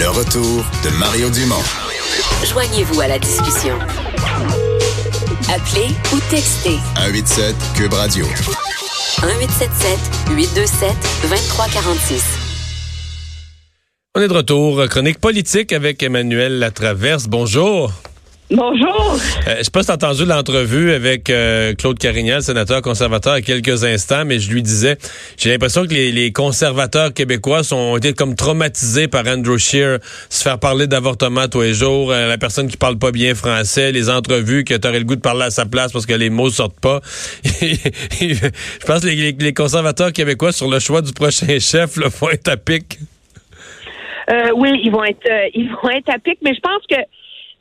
Le retour de Mario Dumont. Joignez-vous à la discussion. Appelez ou textez 187 Cube Radio. 1877 827 2346. On est de retour. Chronique politique avec Emmanuel Latraverse. Bonjour. Bonjour. Euh, je sais pas si t'as entendu l'entrevue avec euh, Claude Carignan, sénateur conservateur, il y a quelques instants, mais je lui disais, j'ai l'impression que les, conservateurs québécois sont, ont été comme traumatisés par Andrew Scheer, se faire parler d'avortement tous les jours, euh, la personne qui parle pas bien français, les entrevues que t'aurais le goût de parler à sa place parce que les mots sortent pas. je pense que les, conservateurs québécois sur le choix du prochain chef là, vont être à pic. oui, ils vont être, ils vont être à pic, mais je pense que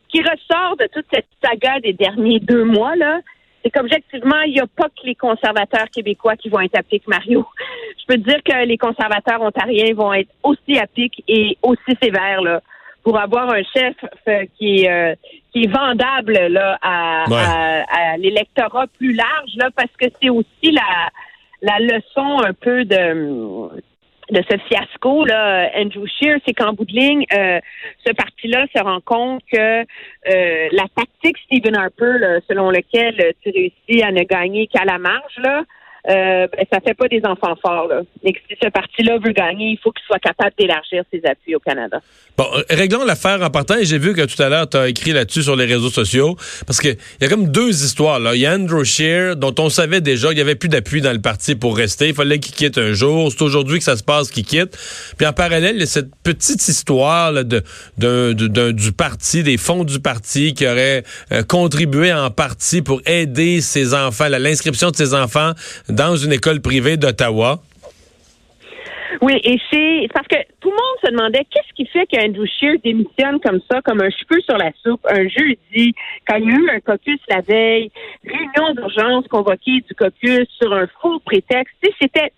qui ressort de toute cette saga des derniers deux mois, là, c'est qu'objectivement, il n'y a pas que les conservateurs québécois qui vont être à pic, Mario. Je peux te dire que les conservateurs ontariens vont être aussi à pic et aussi sévères, là, pour avoir un chef euh, qui est euh, qui est vendable là à, à, l'électorat plus large là parce que c'est aussi la la leçon un peu de de ce fiasco là, Andrew Scheer, c'est qu'en bout de ligne, euh, ce parti-là se rend compte que euh, la tactique Stephen Harper, selon laquelle tu réussis à ne gagner qu'à la marge, là, euh, ben, ça fait pas des enfants forts. Là. Et si ce parti-là veut gagner, il faut qu'il soit capable d'élargir ses appuis au Canada. Bon, euh, réglons l'affaire en partant. J'ai vu que tout à l'heure, tu as écrit là-dessus sur les réseaux sociaux. Parce qu'il y a comme deux histoires. Il y a Andrew Scheer, dont on savait déjà qu'il n'y avait plus d'appui dans le parti pour rester. Il fallait qu'il quitte un jour. C'est aujourd'hui que ça se passe qu'il quitte. Puis en parallèle, il y a cette petite histoire là, de, du parti, des fonds du parti qui auraient euh, contribué en partie pour aider ses enfants, l'inscription de ses enfants dans une école privée d'Ottawa. Oui, et c'est parce que tout le monde se demandait qu'est-ce qui fait qu'Andrew Scheer démissionne comme ça, comme un cheveu sur la soupe, un jeudi, quand il y a eu un caucus la veille, réunion d'urgence convoquée du caucus sur un faux prétexte. C'était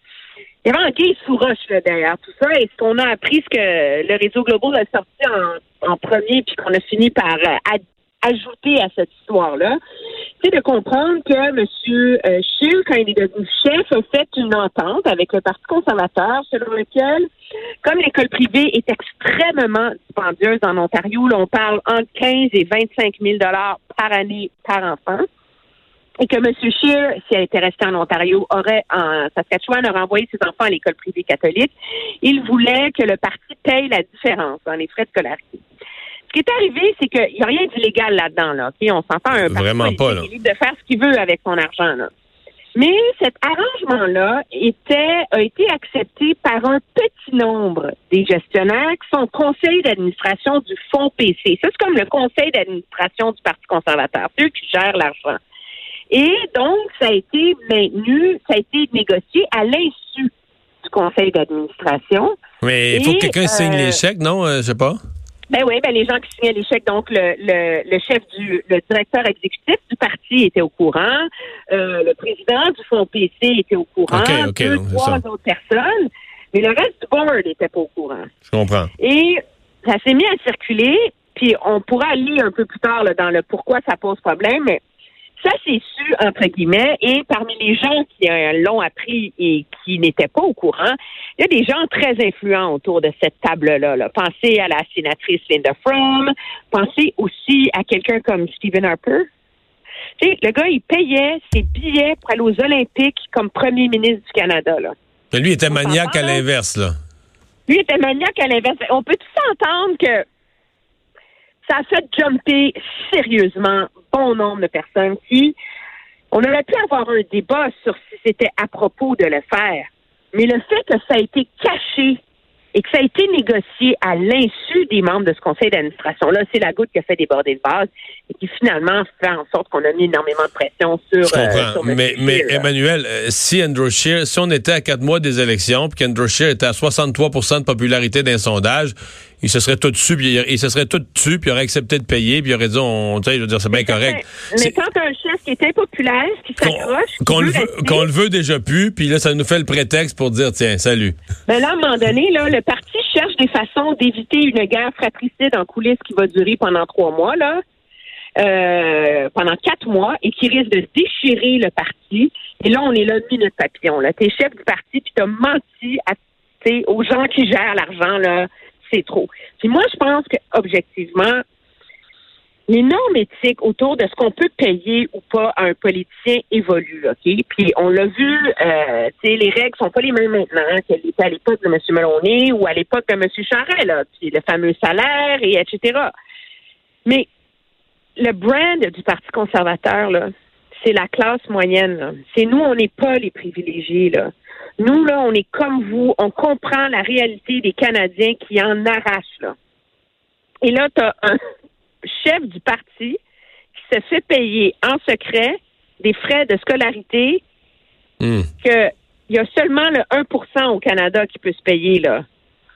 il y avait un guise sous roche derrière tout ça. Et ce qu'on a appris, ce que le réseau Global a sorti en, premier, puis qu'on a fini par euh, ajouter à cette histoire-là, c'est de comprendre que M. Euh, Scheer, quand il est devenu chef, a fait une entente avec le Parti conservateur selon lequel, comme l'école privée est extrêmement dispendieuse en Ontario, là, on parle entre 15 et 25 000 dollars par année par enfant, et que M. Scheer, s'il était resté en Ontario, aurait, en Saskatchewan, aurait envoyé ses enfants à l'école privée catholique, il voulait que le parti paye la différence dans les frais de scolarité. Ce qui est arrivé, c'est qu'il n'y a rien d'illégal là-dedans. Là. on s'entend un Vraiment pas, là. de faire ce qu'il veut avec son argent. Là. Mais cet arrangement-là était, a été accepté par un petit nombre des gestionnaires qui sont conseil d'administration du Fonds PC. Ça, c'est comme le conseil d'administration du Parti conservateur. C'est eux qui gèrent l'argent. Et donc, ça a été maintenu, ça a été négocié à l'insu du conseil d'administration. Mais il faut que quelqu'un signe les euh, chèques, non? Euh, je sais pas? Ben oui, ben les gens qui signaient les chèques, donc le, le, le, chef du le directeur exécutif du parti était au courant, euh, le président du fonds PC était au courant, deux, trois autres personnes, mais le reste du board n'était pas au courant. Je comprends. Et ça s'est mis à circuler, puis on pourra lire un peu plus tard là, dans le pourquoi ça pose problème, mais ça, c'est su, entre guillemets, et parmi les gens qui l'ont appris et qui n'étaient pas au courant, il y a des gens très influents autour de cette table-là. Là. Pensez à la sénatrice Linda Fromm, pensez aussi à quelqu'un comme Stephen Harper. Le gars, il payait ses billets pour aller aux Olympiques comme premier ministre du Canada. Là. Mais lui était maniaque à l'inverse, là. Lui était maniaque à l'inverse. On peut tous entendre que ça a fait jumper sérieusement bon nombre de personnes qui, on aurait pu avoir un débat sur si c'était à propos de le faire, mais le fait que ça a été caché et que ça a été négocié à l'insu des membres de ce conseil d'administration-là, c'est la goutte qui a fait déborder le vase et qui finalement fait en sorte qu'on a mis énormément de pression sur. Je comprends. Euh, mais, mais Emmanuel, euh, si Andrew Scheer, si on était à quatre mois des élections, puis qu'Andrew Scheer était à 63% de popularité d'un sondage, il se serait tout dessus, puis il, se serait tout dessus, puis il aurait accepté de payer, puis il aurait dit, on, tu sais, je veux dire, c'est bien correct. Mais quand un chef qui est impopulaire, qui s'accroche, qu'on le, veut déjà plus, puis là, ça nous fait le prétexte pour dire, tiens, salut. Mais là, à un moment donné, là, le parti cherche des façons d'éviter une guerre fratricide en coulisses qui va durer pendant trois mois, là. Euh, pendant quatre mois et qui risque de déchirer le parti. Et là, on est là, minute papillon. Là. T'es chef du parti, puis t'as menti à, aux gens qui gèrent l'argent, là, c'est trop. Puis moi, je pense que objectivement, les normes éthiques autour de ce qu'on peut payer ou pas à un politicien évoluent, OK? Puis on l'a vu, euh, les règles sont pas les mêmes maintenant qu'elles étaient à l'époque de M. Meloni ou à l'époque de M. Charest, puis le fameux salaire et etc. Mais le brand du Parti conservateur, là, c'est la classe moyenne. C'est nous, on n'est pas les privilégiés, là. Nous, là, on est comme vous, on comprend la réalité des Canadiens qui en arrachent, là. Et là, tu as un chef du parti qui se fait payer en secret des frais de scolarité Hmm. que il y a seulement le 1% au Canada qui peut se payer, là.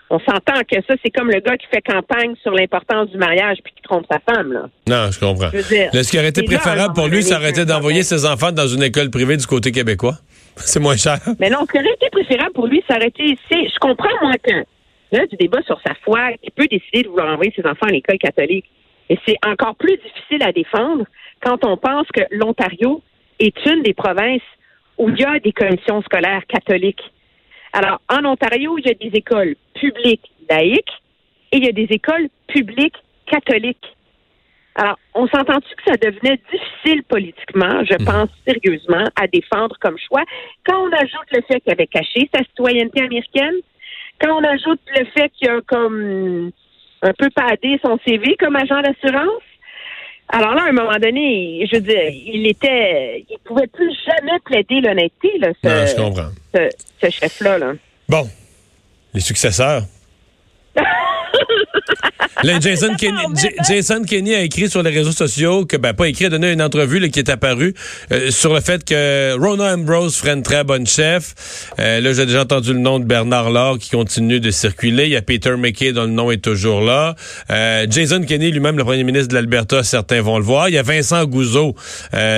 On s'entend que ça, c'est comme le gars qui fait campagne sur l'importance du mariage puis qui trompe sa femme, là. Non, je comprends. Je veux dire, Là, ce qui aurait été préférable pour lui, ça aurait été d'envoyer ses enfants dans une école privée du côté québécois. C'est moins cher. Mais non, ce qui aurait été préférable pour lui, ça aurait été, c'est, je comprends, moi, que, là, du débat sur sa foi, il peut décider de vouloir envoyer ses enfants à l'école catholique. Et c'est encore plus difficile à défendre quand on pense que l'Ontario est une des provinces où il y a des commissions scolaires catholiques. Alors, en Ontario, il y a des écoles publiques laïques et il y a des écoles publiques catholiques. Alors, on s'entend-tu que ça devenait difficile politiquement, je pense sérieusement, à défendre comme choix, quand on ajoute le fait qu'il avait caché sa citoyenneté américaine, quand on ajoute le fait qu'il a comme un peu padé son CV comme agent d'assurance. Alors là, à un moment donné, je veux dire, il était, il pouvait plus jamais plaider l'honnêteté, là, ce, Non, je comprends. Ce, ce chef-là, là. Bon. Les successeurs. Là, Jason, Kenney a écrit sur les réseaux sociaux que, ben, pas écrit, a donné une entrevue là, qui est apparue euh, sur le fait que Rona Ambrose ferait une très bonne chef. Euh, là, j'ai déjà entendu le nom de Bernard Laure qui continue de circuler. Il y a Peter McKay dont le nom est toujours là. Euh, Jason Kenney lui-même, le premier ministre de l'Alberta, certains vont le voir. Il y a Vincent Gouzeau,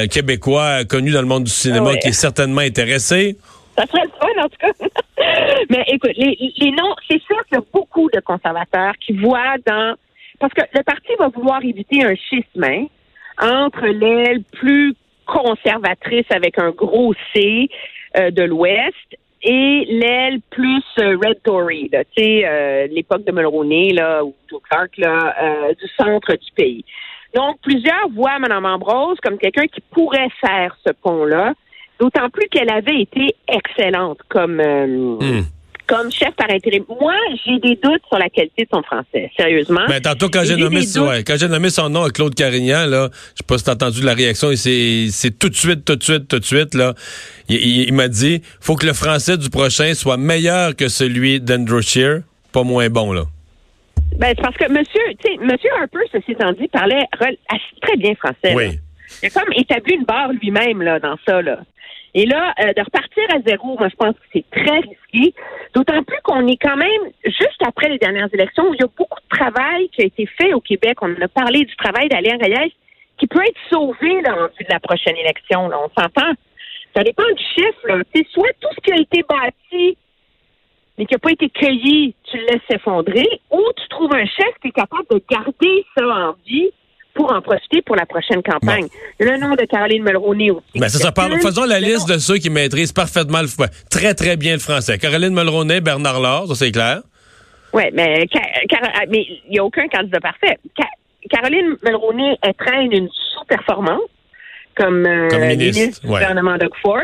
québécois connu dans le monde du cinéma, Ah ouais. qui est certainement intéressé. Ça serait le fun, en tout cas. Mais écoute, les, les noms, c'est sûr qu'il y a beaucoup de conservateurs qui voient dans. Parce que le parti va vouloir éviter un schisme hein, entre l'aile plus conservatrice avec un gros C euh, de l'Ouest et l'aile plus euh, Red Tory, tu sais, euh, l'époque de Mulroney, là, ou Joe Clark, là, euh, du centre du pays. Donc, plusieurs voient Mme Ambrose comme quelqu'un qui pourrait faire ce pont-là, d'autant plus qu'elle avait été excellente comme, euh, Hmm. comme chef par intérim. Moi, j'ai des doutes sur la qualité de son français, sérieusement. Ben, tantôt, quand j'ai nommé, ouais, quand j'ai nommé son nom à Claude Carignan, là, je sais pas si t'as entendu la réaction, c'est, tout de suite, tout de suite, tout de suite, là. Il, il- il m'a dit, faut que le français du prochain soit meilleur que celui d'Andrew Shear, pas moins bon, là. Ben, c'est parce que monsieur, tu sais, monsieur Harper, ceci étant dit, parlait très bien français. là. Il a comme établi une barre lui-même là dans ça là. Et là, euh, de repartir à zéro, moi je pense que c'est très risqué. D'autant plus qu'on est quand même juste après les dernières élections où il y a beaucoup de travail qui a été fait au Québec. On a parlé du travail d'Alain Reyes qui peut être sauvé là, en vue de la prochaine élection. Là. On s'entend. Ça dépend du chiffre. C'est soit tout ce qui a été bâti mais qui n'a pas été cueilli, tu le laisses s'effondrer, ou tu trouves un chef qui est capable de garder ça en vie pour en profiter pour la prochaine campagne. Le nom de Caroline Mulroney aussi. Ben, c'est ça. Parle- faisons la liste de ceux qui maîtrisent parfaitement le, ouais, très, très bien le français. Caroline Mulroney, Bernard Laure, ça c'est clair? Oui, mais ah, mais il n'y a aucun candidat parfait. Ca- Caroline Mulroney, elle traîne une sous-performance comme, euh, Comme ministre, du ouais. gouvernement Doug Ford.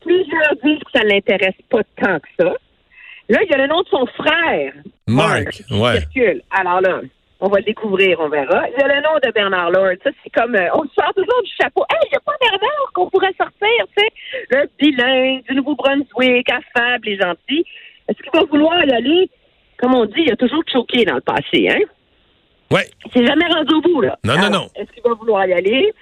Plusieurs disent que ça ne l'intéresse pas tant que ça. Là, il y a le nom de son frère, Mark, qui ouais. circule. Alors là, on va le découvrir, on verra. Il y a le nom de Bernard Lord. Ça, c'est comme, euh, on le sort toujours du chapeau. Hey, il n'y a pas Bernard qu'on pourrait sortir, tu sais? Le bilingue du Nouveau-Brunswick, affable et gentil. Est-ce qu'il va vouloir y aller? Comme on dit, il a toujours choqué dans le passé, hein? Ouais. Il s'est jamais rendu au bout, là. Non, non, Alors, non. Est-ce qu'il va vouloir y aller?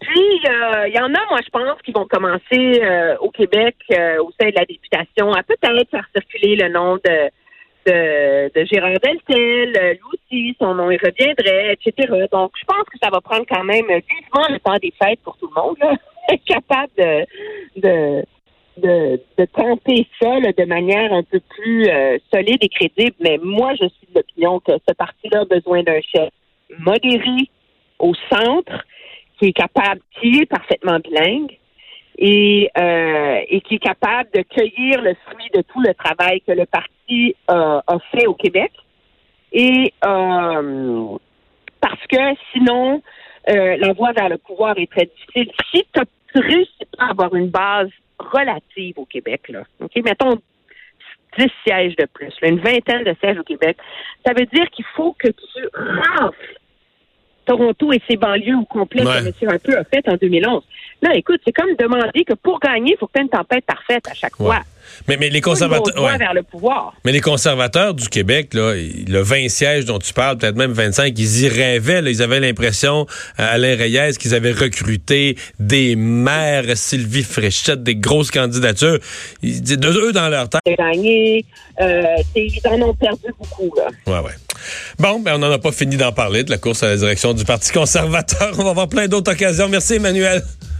Puis, euh, il y en a, moi, je pense, qui vont commencer euh, au Québec, euh, au sein de la députation, à peut-être faire circuler le nom de, de, de Gérard Deltel. Euh, Lui aussi, son nom, il reviendrait, etc. Donc, je pense que ça va prendre quand même vivement le temps des fêtes pour tout le monde, là. Être capable de, de, de, de tenter ça là, de manière un peu plus euh, solide et crédible. Mais moi, je suis de l'opinion que ce parti-là a besoin d'un chef modéré au centre, qui est capable, qui est parfaitement bilingue et, euh, et qui est capable de cueillir le fruit de tout le travail que le parti euh, a fait au Québec Et euh, parce que sinon, euh, la voie vers le pouvoir est très difficile. Si tu réussis pas à avoir une base relative au Québec, là, OK, mettons 10 sièges de plus, là, une vingtaine de sièges au Québec, ça veut dire qu'il faut que tu rafles Toronto et ses banlieues au complet, Ouais. comme M. Harper a fait en 2011. Là, écoute, c'est comme demander que pour gagner, il faut que tu aies une tempête parfaite à chaque Ouais. fois. Mais, mais les conservateurs. ouais. vers le pouvoir. Mais les conservateurs du Québec, là, le 20 sièges dont tu parles, peut-être même 25, ils y rêvaient. là. ils avaient l'impression, euh, Alain Reyes, qu'ils avaient recruté des maires, Sylvie Fréchette, des grosses candidatures. Ils, de eux dans leur tête. de gagner. Euh, ils en ont perdu beaucoup, là. Ouais, ouais. Bon, ben on n'en a pas fini d'en parler de la course à la direction du Parti conservateur. On va avoir plein d'autres occasions. Merci, Emmanuel.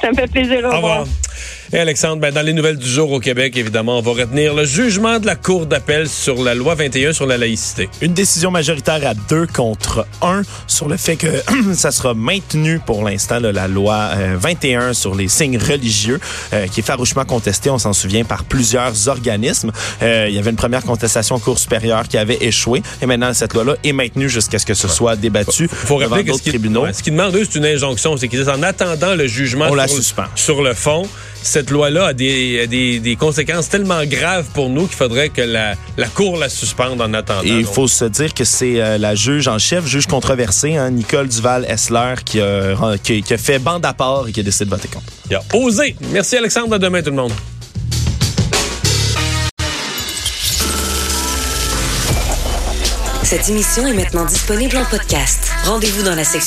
Ça me fait plaisir. Au revoir. Et Alexandre, ben, dans les nouvelles du jour au Québec, évidemment, on va retenir le jugement de la Cour d'appel sur la loi 21 sur la laïcité. Une décision majoritaire à deux contre un sur le fait que ça sera maintenu pour l'instant là, la loi euh, 21 sur les signes religieux euh, qui est farouchement contestée, on s'en souvient, par plusieurs organismes. Euh, il y avait une première contestation en Cour supérieure qui avait échoué et maintenant cette loi-là est maintenue jusqu'à ce que ce soit débattu faut devant rappeler d'autres qu'ils tribunaux. ouais, ce qu'ils demandent, eux, c'est une injonction. C'est qu'ils disent en attendant le jugement On sur, la le- suspend. sur le fond, cette loi-là a des, a des, des conséquences tellement graves pour nous qu'il faudrait que la, la Cour la suspende en attendant. Et il faut se dire que c'est euh, la juge en chef, juge controversée, hein, Nicole Duval-Essler, qui, a- qui, qui a fait bande à part et qui a décidé de voter contre. il a osé. Merci, Alexandre. À demain, tout le monde. Cette émission est maintenant disponible en podcast. Rendez-vous dans la section